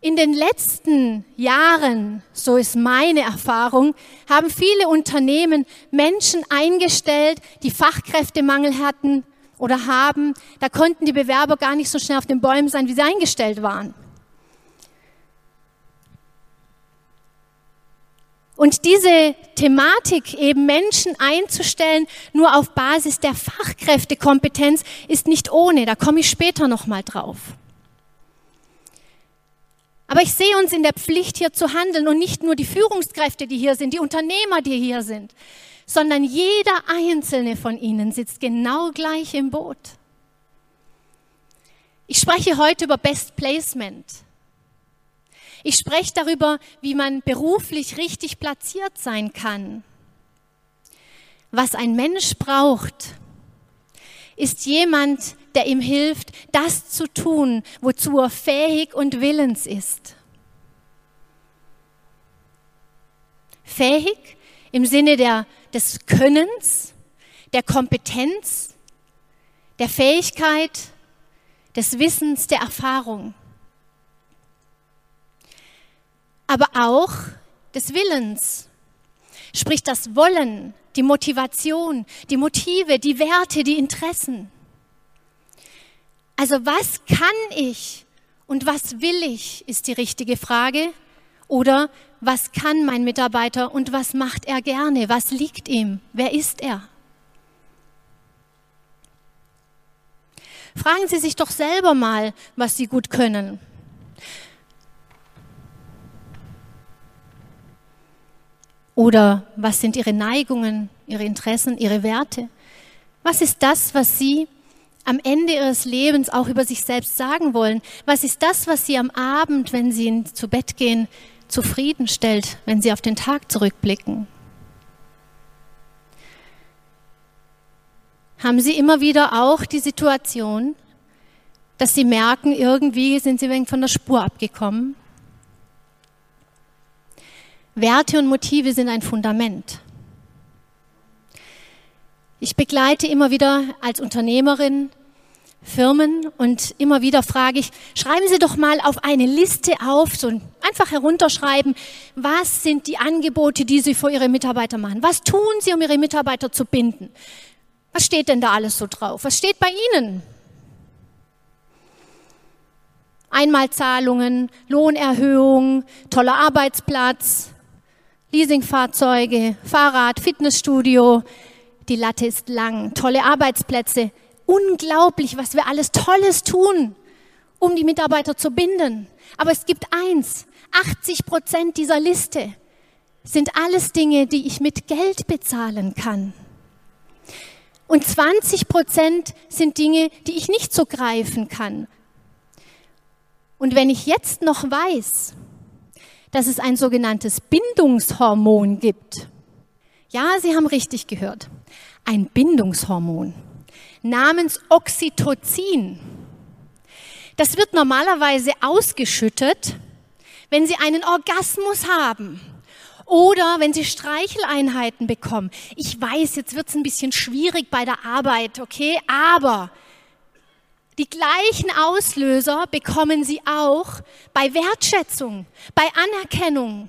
In den letzten Jahren, so ist meine Erfahrung, haben viele Unternehmen Menschen eingestellt, die Fachkräftemangel hatten oder haben. Da konnten die Bewerber gar nicht so schnell auf den Bäumen sein, wie sie eingestellt waren. Und diese Thematik, eben Menschen einzustellen, nur auf Basis der Fachkräftekompetenz, ist nicht ohne. Da komme ich später nochmal drauf. Aber ich sehe uns in der Pflicht, hier zu handeln und nicht nur die Führungskräfte, die hier sind, die Unternehmer, die hier sind, sondern jeder einzelne von ihnen sitzt genau gleich im Boot. Ich spreche heute über Best Placement. Ich spreche darüber, wie man beruflich richtig platziert sein kann. Was ein Mensch braucht, ist jemand, der ihm hilft, das zu tun, wozu er fähig und willens ist. Fähig im Sinne der, des Könnens, der Kompetenz, der Fähigkeit, des Wissens, der Erfahrung. Aber auch des Willens, sprich das Wollen, die Motivation, die Motive, die Werte, die Interessen. Also was kann ich und was will ich, ist die richtige Frage. Oder was kann mein Mitarbeiter und was macht er gerne? Was liegt ihm? Wer ist er? Fragen Sie sich doch selber mal, was Sie gut können. Oder was sind Ihre Neigungen, Ihre Interessen, Ihre Werte? Was ist das, was Sie am Ende ihres Lebens auch über sich selbst sagen wollen? Was ist das, was sie am Abend, wenn sie zu Bett gehen, zufriedenstellt, wenn sie auf den Tag zurückblicken? Haben Sie immer wieder auch die Situation, dass Sie merken, irgendwie sind Sie von der Spur abgekommen? Werte und Motive sind ein Fundament. Ich begleite immer wieder als Unternehmerin Firmen und immer wieder frage ich, schreiben Sie doch mal auf eine Liste auf, so einfach herunterschreiben, was sind die Angebote, die Sie für Ihre Mitarbeiter machen? Was tun Sie, um Ihre Mitarbeiter zu binden? Was steht denn da alles so drauf? Was steht bei Ihnen? Einmalzahlungen, Lohnerhöhung, toller Arbeitsplatz, Leasingfahrzeuge, Fahrrad, Fitnessstudio. Die Latte ist lang, tolle Arbeitsplätze, unglaublich, was wir alles Tolles tun, um die Mitarbeiter zu binden. Aber es gibt eins, 80 Prozent dieser Liste sind alles Dinge, die ich mit Geld bezahlen kann. Und 20 Prozent sind Dinge, die ich nicht so greifen kann. Und wenn ich jetzt noch weiß, dass es ein sogenanntes Bindungshormon gibt, ja, Sie haben richtig gehört, ein Bindungshormon namens Oxytocin. Das wird normalerweise ausgeschüttet, wenn Sie einen Orgasmus haben oder wenn Sie Streicheleinheiten bekommen. Ich weiß, jetzt wird es ein bisschen schwierig bei der Arbeit, okay, aber die gleichen Auslöser bekommen Sie auch bei Wertschätzung, bei Anerkennung,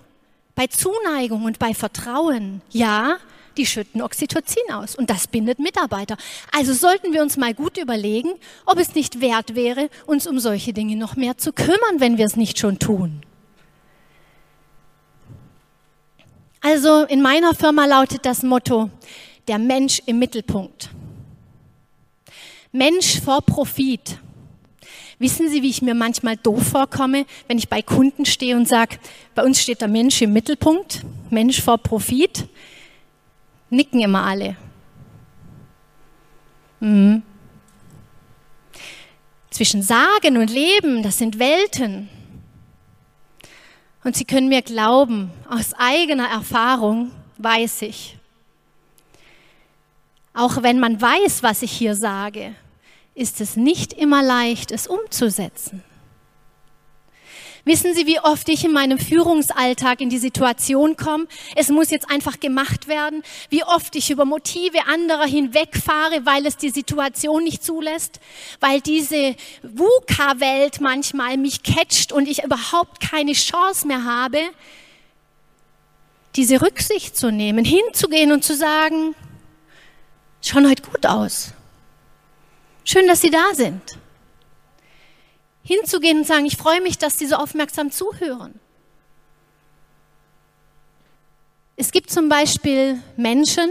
bei Zuneigung und bei Vertrauen. Ja, die schütten Oxytocin aus und das bindet Mitarbeiter. Also sollten wir uns mal gut überlegen, ob es nicht wert wäre, uns um solche Dinge noch mehr zu kümmern, wenn wir es nicht schon tun. Also in meiner Firma lautet das Motto, der Mensch im Mittelpunkt. Mensch vor Profit. Wissen Sie, wie ich mir manchmal doof vorkomme, wenn ich bei Kunden stehe und sage, bei uns steht der Mensch im Mittelpunkt, Mensch vor Profit nicken immer alle. Mhm. Zwischen Sagen und Leben, das sind Welten. Und Sie können mir glauben, aus eigener Erfahrung weiß ich, auch wenn man weiß, was ich hier sage, ist es nicht immer leicht, es umzusetzen. Wissen Sie, wie oft ich in meinem Führungsalltag in die Situation komme, es muss jetzt einfach gemacht werden, wie oft ich über Motive anderer hinwegfahre, weil es die Situation nicht zulässt, weil diese VUCA-Welt manchmal mich catcht und ich überhaupt keine Chance mehr habe, diese Rücksicht zu nehmen, hinzugehen und zu sagen, schauen heute gut aus. Schön, dass Sie da sind. Hinzugehen und sagen, ich freue mich, dass Sie so aufmerksam zuhören. Es gibt zum Beispiel Menschen,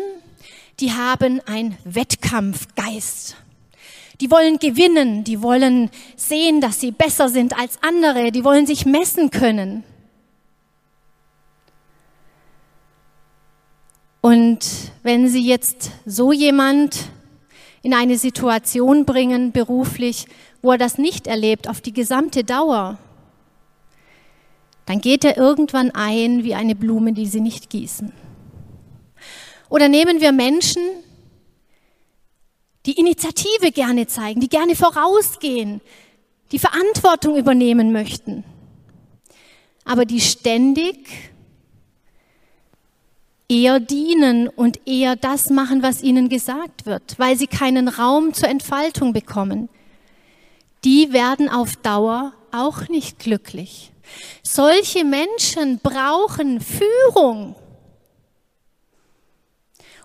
die haben einen Wettkampfgeist. Die wollen gewinnen, die wollen sehen, dass sie besser sind als andere, die wollen sich messen können. Und wenn Sie jetzt so jemand in eine Situation bringen, beruflich, wo er das nicht erlebt, auf die gesamte Dauer, dann geht er irgendwann ein wie eine Blume, die Sie nicht gießen. Oder nehmen wir Menschen, die Initiative gerne zeigen, die gerne vorausgehen, die Verantwortung übernehmen möchten, aber die ständig eher dienen und eher das machen, was ihnen gesagt wird, weil sie keinen Raum zur Entfaltung bekommen. Die werden auf Dauer auch nicht glücklich. Solche Menschen brauchen Führung.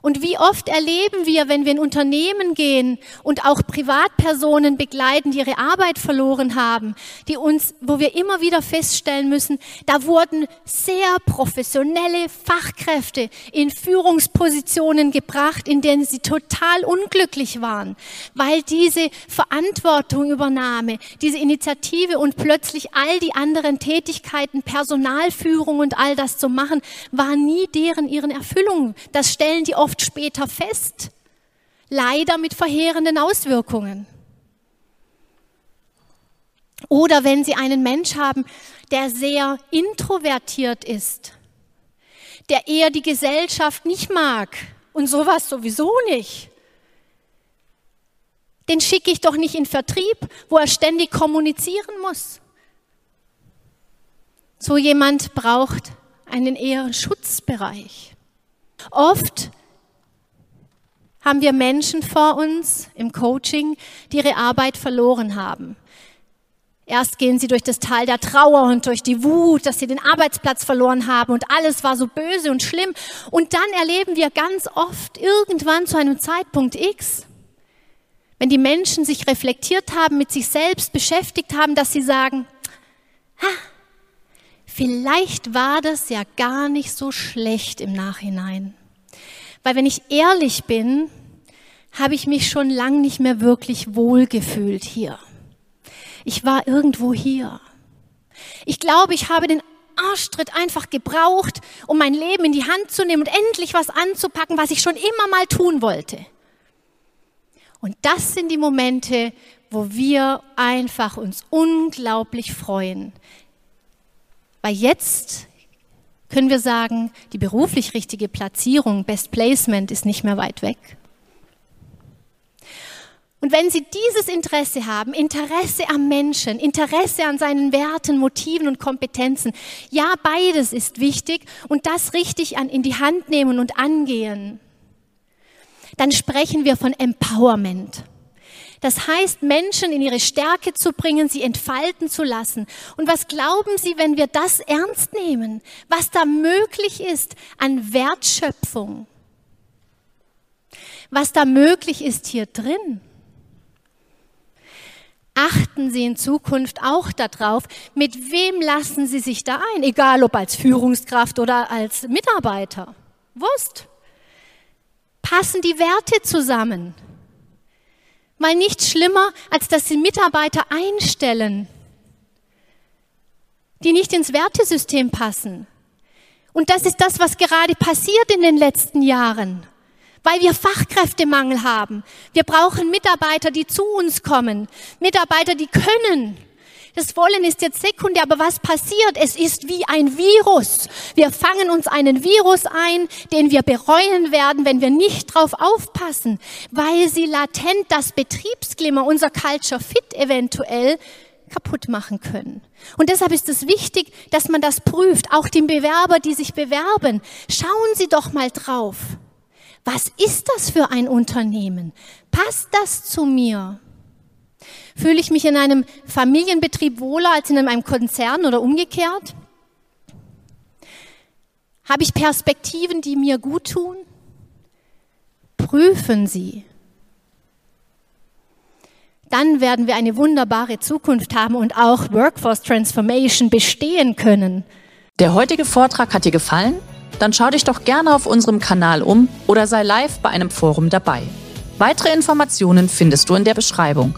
Und wie oft erleben wir, wenn wir in Unternehmen gehen und auch Privatpersonen begleiten, die ihre Arbeit verloren haben, die uns, wo wir immer wieder feststellen müssen, da wurden sehr professionelle Fachkräfte in Führungspositionen gebracht, in denen sie total unglücklich waren, weil diese Verantwortungübernahme, diese Initiative und plötzlich all die anderen Tätigkeiten, Personalführung und all das zu machen, war nie deren ihren Erfüllung. Das stellen die oft oft später fest, leider mit verheerenden Auswirkungen. Oder wenn Sie einen Mensch haben, der sehr introvertiert ist, der eher die Gesellschaft nicht mag und sowas sowieso nicht. Den schicke ich doch nicht in Vertrieb, wo er ständig kommunizieren muss. So jemand braucht einen eher Schutzbereich. Oft haben wir Menschen vor uns im Coaching, die ihre Arbeit verloren haben. Erst gehen sie durch das Tal der Trauer und durch die Wut, dass sie den Arbeitsplatz verloren haben und alles war so böse und schlimm. Und dann erleben wir ganz oft irgendwann zu einem Zeitpunkt X, wenn die Menschen sich reflektiert haben, mit sich selbst beschäftigt haben, dass sie sagen, ha, vielleicht war das ja gar nicht so schlecht im Nachhinein. Weil wenn ich ehrlich bin, habe ich mich schon lang nicht mehr wirklich wohl gefühlt hier. Ich war irgendwo hier. Ich glaube, ich habe den Arschtritt einfach gebraucht, um mein Leben in die Hand zu nehmen und endlich was anzupacken, was ich schon immer mal tun wollte. Und das sind die Momente, wo wir einfach uns unglaublich freuen. Weil jetzt können wir sagen, die beruflich richtige Platzierung, Best Placement ist nicht mehr weit weg. Und wenn Sie dieses Interesse haben, Interesse am Menschen, Interesse an seinen Werten, Motiven und Kompetenzen, ja, beides ist wichtig und das richtig an, in die Hand nehmen und angehen, dann sprechen wir von Empowerment. Das heißt, Menschen in ihre Stärke zu bringen, sie entfalten zu lassen. Und was glauben Sie, wenn wir das ernst nehmen, was da möglich ist an Wertschöpfung? Was da möglich ist hier drin? Achten Sie in Zukunft auch darauf, mit wem lassen Sie sich da ein, egal ob als Führungskraft oder als Mitarbeiter. Wurst. Passen die Werte zusammen? Mal nichts schlimmer, als dass sie Mitarbeiter einstellen, die nicht ins Wertesystem passen. Und das ist das, was gerade passiert in den letzten Jahren. weil wir Fachkräftemangel haben. Wir brauchen Mitarbeiter, die zu uns kommen, Mitarbeiter, die können. Das Wollen ist jetzt sekundär, aber was passiert? Es ist wie ein Virus. Wir fangen uns einen Virus ein, den wir bereuen werden, wenn wir nicht drauf aufpassen, weil sie latent das Betriebsklima, unser Culture Fit eventuell kaputt machen können. Und deshalb ist es wichtig, dass man das prüft. Auch die Bewerber, die sich bewerben, schauen Sie doch mal drauf. Was ist das für ein Unternehmen? Passt das zu mir? Fühle ich mich in einem Familienbetrieb wohler als in einem Konzern oder umgekehrt? Habe ich Perspektiven, die mir gut tun? Prüfen Sie. Dann werden wir eine wunderbare Zukunft haben und auch Workforce Transformation bestehen können. Der heutige Vortrag hat dir gefallen? Dann schau dich doch gerne auf unserem Kanal um oder sei live bei einem Forum dabei. Weitere Informationen findest du in der Beschreibung.